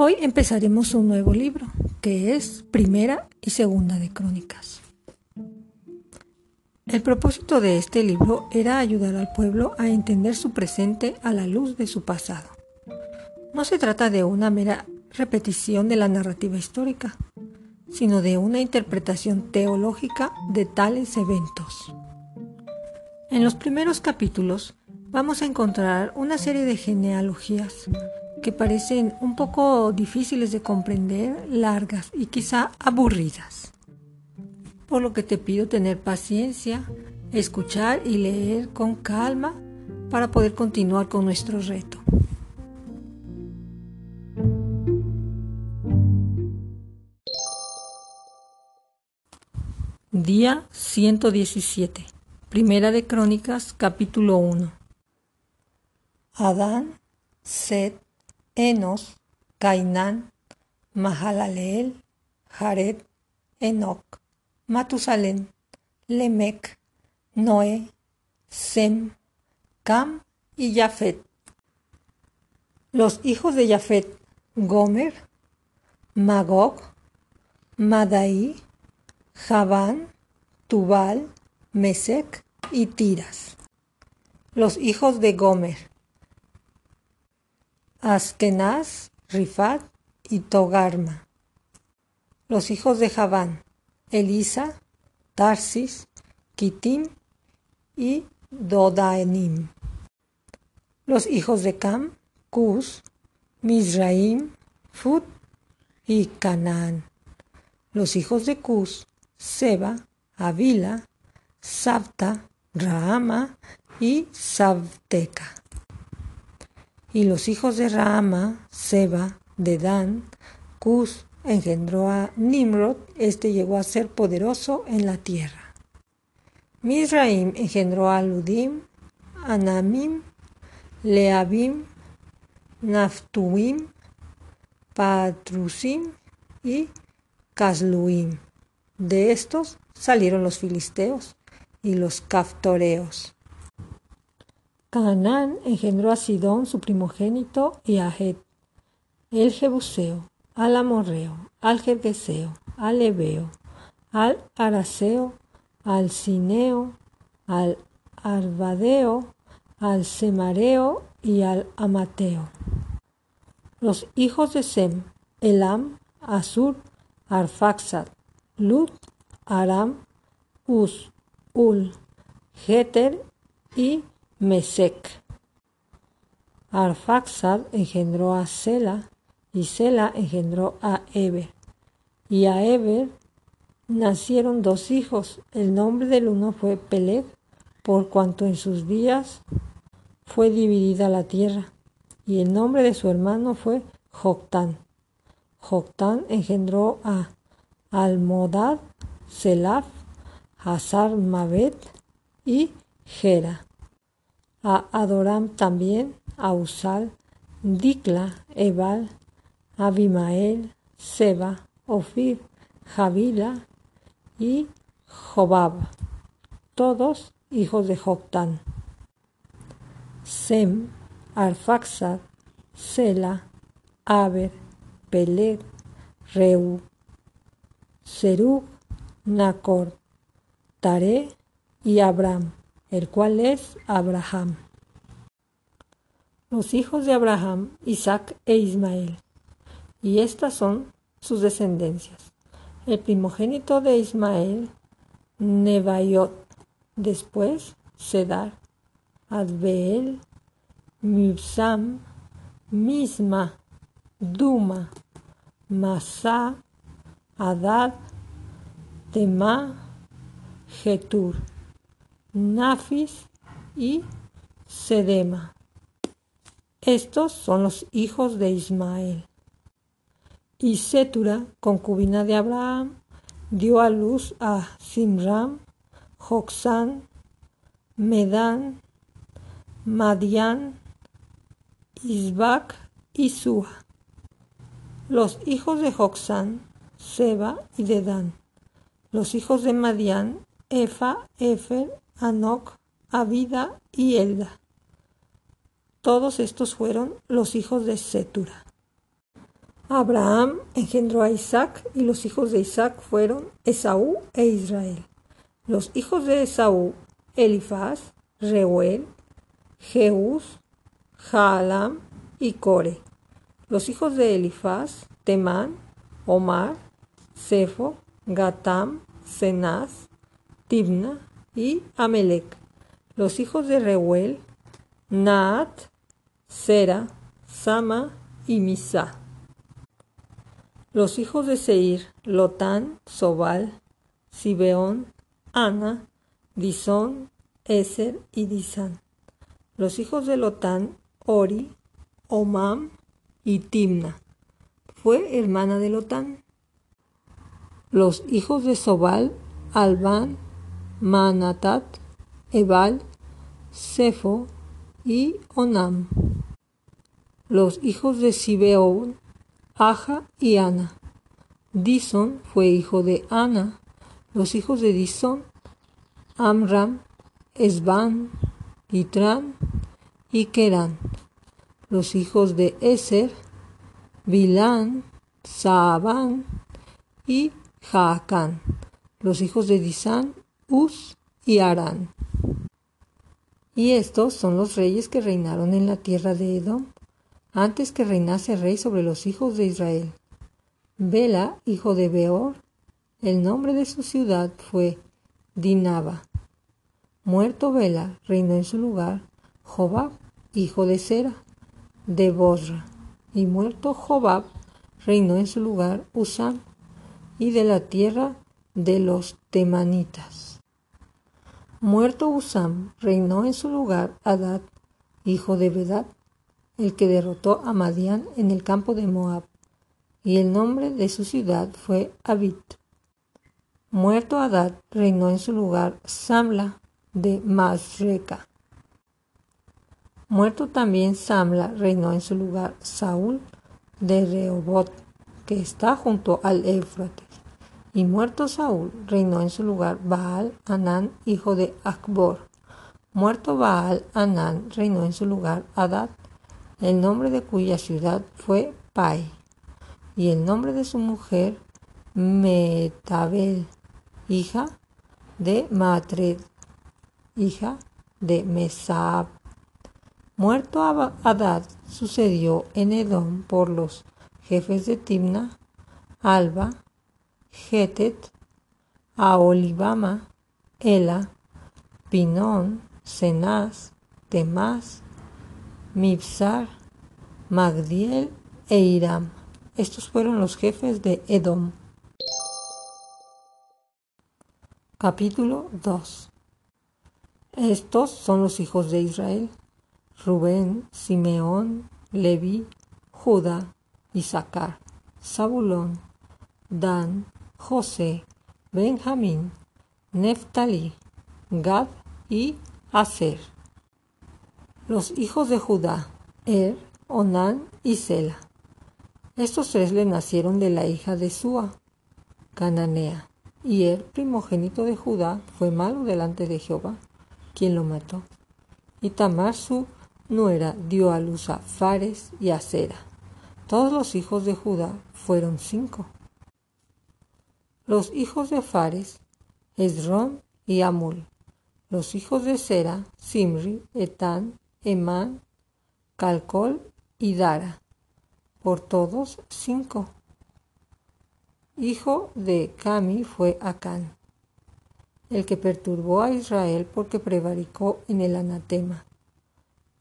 Hoy empezaremos un nuevo libro, que es Primera y Segunda de Crónicas. El propósito de este libro era ayudar al pueblo a entender su presente a la luz de su pasado. No se trata de una mera repetición de la narrativa histórica, sino de una interpretación teológica de tales eventos. En los primeros capítulos vamos a encontrar una serie de genealogías que parecen un poco difíciles de comprender, largas y quizá aburridas. Por lo que te pido tener paciencia, escuchar y leer con calma para poder continuar con nuestro reto. Día 117. Primera de Crónicas, capítulo 1. Adán, Set, Enos, Cainán, Mahalaleel, Jared, Enoch, Matusalén, Lemec, Noé, Sem, Cam y Jafet. Los hijos de Jafet, Gomer, Magog, Madai, Javán, Tubal, Mesec y Tiras. Los hijos de Gomer, Askenaz, Rifat y Togarma. Los hijos de Javán, Elisa, Tarsis, Kitim y Dodaenim. Los hijos de Cam, Cus, Mizraim, Fut y Canaán. Los hijos de Cus, Seba, Avila, Sabta, Rahama y Sabteca. Y los hijos de Rahama, Seba, Dedan, Cus, engendró a Nimrod, este llegó a ser poderoso en la tierra. Mizraim engendró a Ludim, Anamim, Leabim, Naftuim, Patrusim y Casluim. De estos salieron los filisteos y los caftoreos. Canaán engendró a Sidón, su primogénito, y a Het, el Jebuseo, al Amorreo, al Jergueseo, al Ebeo, al Araseo, al Cineo, al Arbadeo, al Semareo y al Amateo. Los hijos de Sem, Elam, Asur, Arfaxad, Lut, Aram, Uz, Ul, Geter y Mesec. Arfaxad engendró a Sela y Sela engendró a Eber. Y a Eber nacieron dos hijos. El nombre del uno fue Peleg, por cuanto en sus días fue dividida la tierra. Y el nombre de su hermano fue Joctán. Joctán engendró a Almodad, Selaf, Hazar Mabet y Gera a Adoram también, a Usal, Dikla, Ebal, Abimael, Seba, Ofir, Javila y Jobab, todos hijos de Joctán. Sem, Arfaxad, Sela, Aber, Peleg, Reu, Serug, Nacor, Tare y Abram el cual es Abraham. Los hijos de Abraham, Isaac e Ismael. Y estas son sus descendencias. El primogénito de Ismael, Nebaiot, después Sedar, Adbeel, Mibsam, Misma, Duma, Masá, Adad, Tema, Getur. Nafis y Sedema. Estos son los hijos de Ismael. Y Setura, concubina de Abraham, dio a luz a Simram, Joxán, Medán, Madián, Isbac y Sua. Los hijos de Joxán, Seba y Dedán. Los hijos de Madián, Efa, Efer Anoc, Abida y Elda. Todos estos fueron los hijos de Setura. Abraham engendró a Isaac y los hijos de Isaac fueron Esaú e Israel. Los hijos de Esaú, Elifaz, Reuel, Jeús, Jaalam y Core. Los hijos de Elifaz, Temán, Omar, Sefo, Gatam, Cenaz, Tibna y Amelec. Los hijos de Reuel, Naat, Sera, Sama y Misa. Los hijos de Seir, Lotán, Sobal, Sibeón, Ana, Disón, Eser y Disán. Los hijos de Lotán, Ori, Omam y Timna. Fue hermana de Lotán. Los hijos de Sobal, Alban, Manatat, Ebal, Sefo y Onam. Los hijos de Sibeón, Aja y Ana. Dison fue hijo de Ana. Los hijos de Dison, Amram, Esban, Itran y Keran. Los hijos de Eser, Bilán, Saabán y Jaacán. Los hijos de Disán, Uz y Arán. Y estos son los reyes que reinaron en la tierra de Edom, antes que reinase rey sobre los hijos de Israel. Bela, hijo de Beor, el nombre de su ciudad fue Dinaba. Muerto Bela, reinó en su lugar Jobab, hijo de Sera, de Bosra. Y muerto Jobab, reinó en su lugar Usam, y de la tierra de los temanitas. Muerto Usam, reinó en su lugar Adad, hijo de Bedad, el que derrotó a Madián en el campo de Moab, y el nombre de su ciudad fue Abit. Muerto Adad, reinó en su lugar Samla de Masreca. Muerto también Samla, reinó en su lugar Saúl de Rehobot, que está junto al Éufrates. Y muerto Saúl, reinó en su lugar Baal Anán, hijo de Akbor. Muerto Baal Anán, reinó en su lugar Adad, el nombre de cuya ciudad fue Pai, y el nombre de su mujer Metabel, hija de Matred, hija de Mesab. Muerto Adad, sucedió en Edom por los jefes de Timna, Alba, Getet, Aolibama, Ela, Pinón, Cenaz, Temás, Mibsar, Magdiel e Iram. Estos fueron los jefes de Edom. Capítulo 2 Estos son los hijos de Israel. Rubén, Simeón, Leví, Judá, Isaacar, Zabulón, Dan, José, Benjamín, Neftalí, Gad y Aser. Los hijos de Judá, Er, Onán y Sela. Estos tres le nacieron de la hija de Sua, Cananea, y Er, primogénito de Judá, fue malo delante de Jehová, quien lo mató. Y Tamar, su nuera dio a luz a Fares y a Sera. Todos los hijos de Judá fueron cinco. Los hijos de Fares, Esrón y Amul. Los hijos de Sera, Simri, Etán, Emán, Calcol y Dara. Por todos cinco. Hijo de Cami fue Acán, el que perturbó a Israel porque prevaricó en el anatema.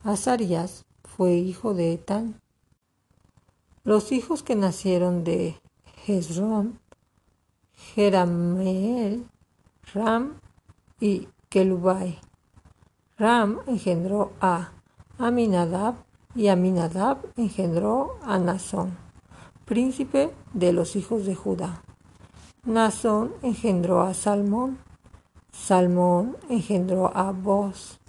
Azarías fue hijo de Etán. Los hijos que nacieron de Hezrón, Jerameel, Ram y Kelubai. Ram engendró a Aminadab y Aminadab engendró a Nazón, príncipe de los hijos de Judá. Nazón engendró a Salmón, Salmón engendró a Boz,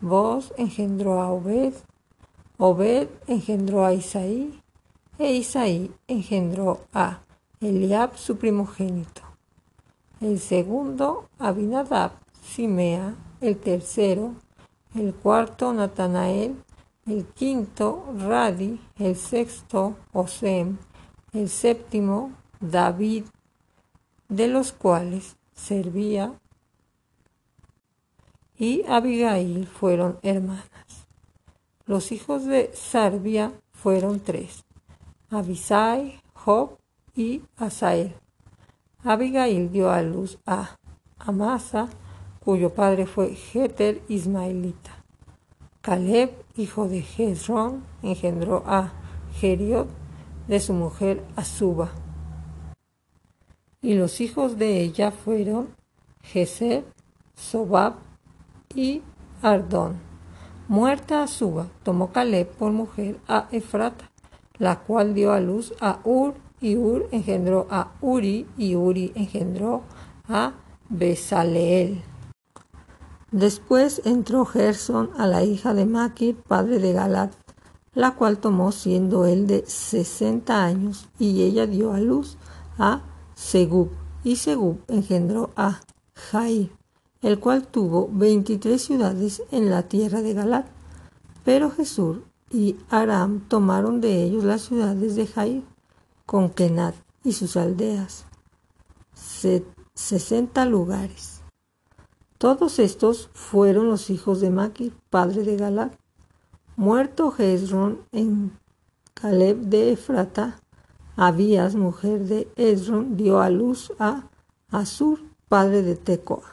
Boz engendró a Obed, Obed engendró a Isaí, e Isaí engendró a Eliab su primogénito. El segundo, Abinadab, Simea, el tercero, el cuarto, Natanael, el quinto, Radi, el sexto, Osem, el séptimo David, de los cuales servía. Y Abigail fueron hermanas. Los hijos de Sarbia fueron tres, Abisai, Job y Asael. Abigail dio a luz a Amasa, cuyo padre fue Jeter Ismaelita. Caleb, hijo de Hezrón, engendró a Geriot de su mujer Azuba. Y los hijos de ella fueron Geser, Sobab y Ardón. Muerta Azuba, tomó Caleb por mujer a Efrata, la cual dio a luz a Ur, y Ur engendró a Uri, y Uri engendró a Besaleel. Después entró Gerson a la hija de Maquir, padre de Galat, la cual tomó siendo él de sesenta años, y ella dio a luz a Segub, y Segub engendró a Jair, el cual tuvo veintitrés ciudades en la tierra de Galat. Pero Jesús y Aram tomaron de ellos las ciudades de Jair, con Kenat y sus aldeas, sesenta lugares. Todos estos fueron los hijos de Maquir, padre de Galat. Muerto Hezron en Caleb de Efrata, Abías, mujer de Hezron, dio a luz a Asur, padre de Tecoa.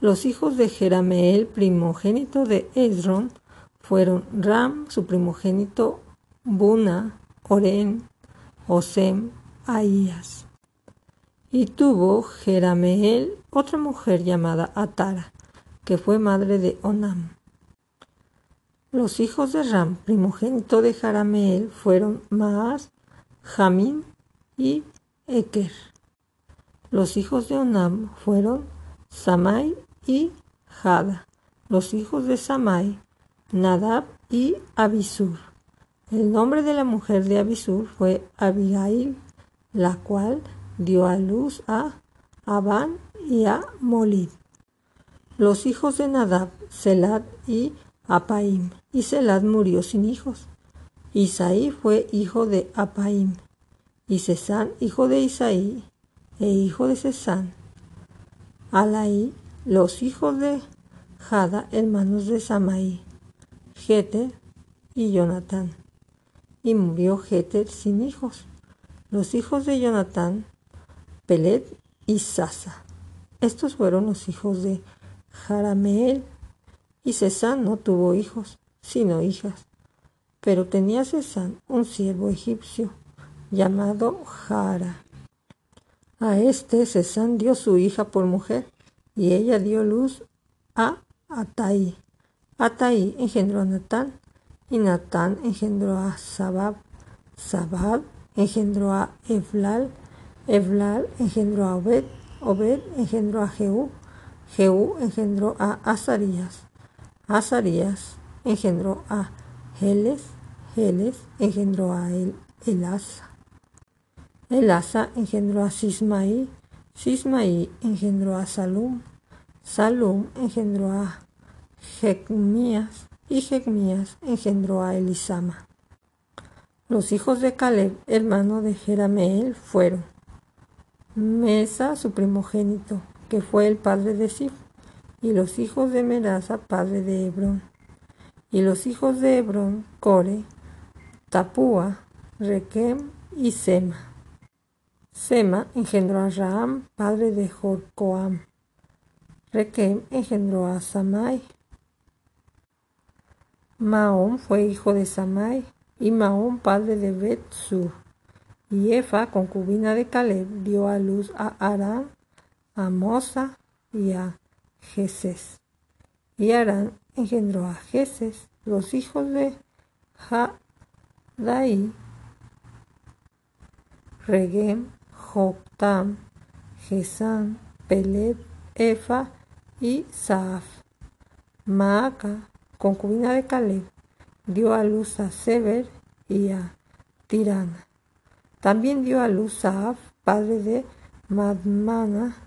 Los hijos de Jerameel, primogénito de Hezron, fueron Ram, su primogénito, Buna, Oren, Osem, Ahías. Y tuvo Jerameel otra mujer llamada Atara, que fue madre de Onam. Los hijos de Ram, primogénito de Jarameel, fueron Maas, Jamín y Eker. Los hijos de Onam fueron Samai y Jada. Los hijos de Samai, Nadab y Abisur. El nombre de la mujer de Abisur fue Abigail, la cual dio a luz a Abán y a Molid. Los hijos de Nadab, Selad y Apaim, y Selad murió sin hijos. Isaí fue hijo de Apaim, y Cesán hijo de Isaí, e hijo de Cesán. Alaí, los hijos de Jada, hermanos de Samaí, Jeter y Jonatán. Y murió Jeter sin hijos. Los hijos de Jonatán, Pelet y Sasa. Estos fueron los hijos de Jarameel, y Cesán no tuvo hijos, sino hijas. Pero tenía Cesán un siervo egipcio llamado Jara. A este Cesán dio su hija por mujer, y ella dio luz a Atai. Atai engendró a Natán, y Natán engendró a Sabab. Sabab engendró a Evlal, Evlal engendró a Obed, Obed engendró a Jehú, Jehú engendró a Azarías, Azarías engendró a Heles, Heles engendró a El, Elasa, Elasa engendró a Sismaí, Sismaí engendró a Salum, Salum engendró a Jecmías y Jecmías engendró a Elisama. Los hijos de Caleb, hermano de Jerameel, fueron Mesa, su primogénito, que fue el padre de Sif, y los hijos de Merasa, padre de Hebrón. Y los hijos de Hebrón, Core, Tapúa, Requem y Sema. Sema engendró a Raam, padre de Jorcoam. Requem engendró a Samai. Maón fue hijo de Samai y Maón padre de Bet-Sur. Y Efa, concubina de Caleb, dio a luz a Arán, a Mosa y a Jesés. Y Arán engendró a Jesés, los hijos de Jadaí, Regem, Joktam, Gesán, Pelet, Efa y Saaf. Maaca, concubina de Caleb, dio a luz a Sever y a Tirana. También dio a luz Saaf, padre de Madmana,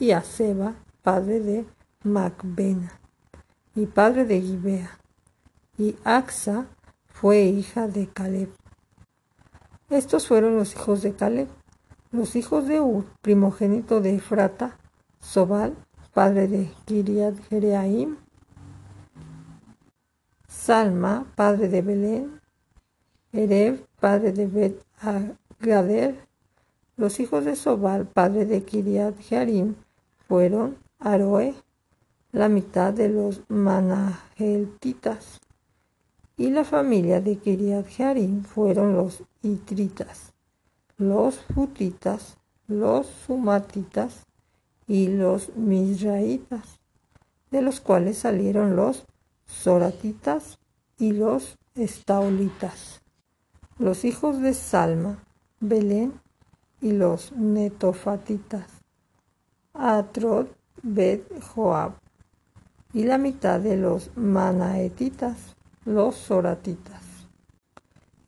y a Seba, padre de Macbena, y padre de Gibea. Y Axa fue hija de Caleb. Estos fueron los hijos de Caleb, los hijos de Ur, primogénito de Efrata, Sobal, padre de Kiriat Jereaim, Salma, padre de Belén, Ereb, padre de Bet Gader. Los hijos de Sobal, padre de Kiriat Jearim, fueron Aroe, la mitad de los Manaheltitas, y la familia de Kiriat Jearim fueron los Itritas, los Futitas, los Sumatitas y los Misraitas, de los cuales salieron los Soratitas y los Estaulitas. Los hijos de Salma, Belén y los Netofatitas, Atrod, Bet Joab, y la mitad de los Manaetitas, los Soratitas.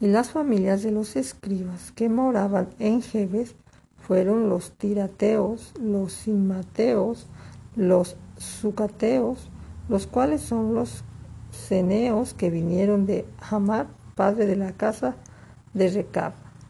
Y las familias de los escribas que moraban en Jebes fueron los tirateos, los simateos, los sucateos, los cuales son los ceneos que vinieron de Hamar, padre de la casa de Recab.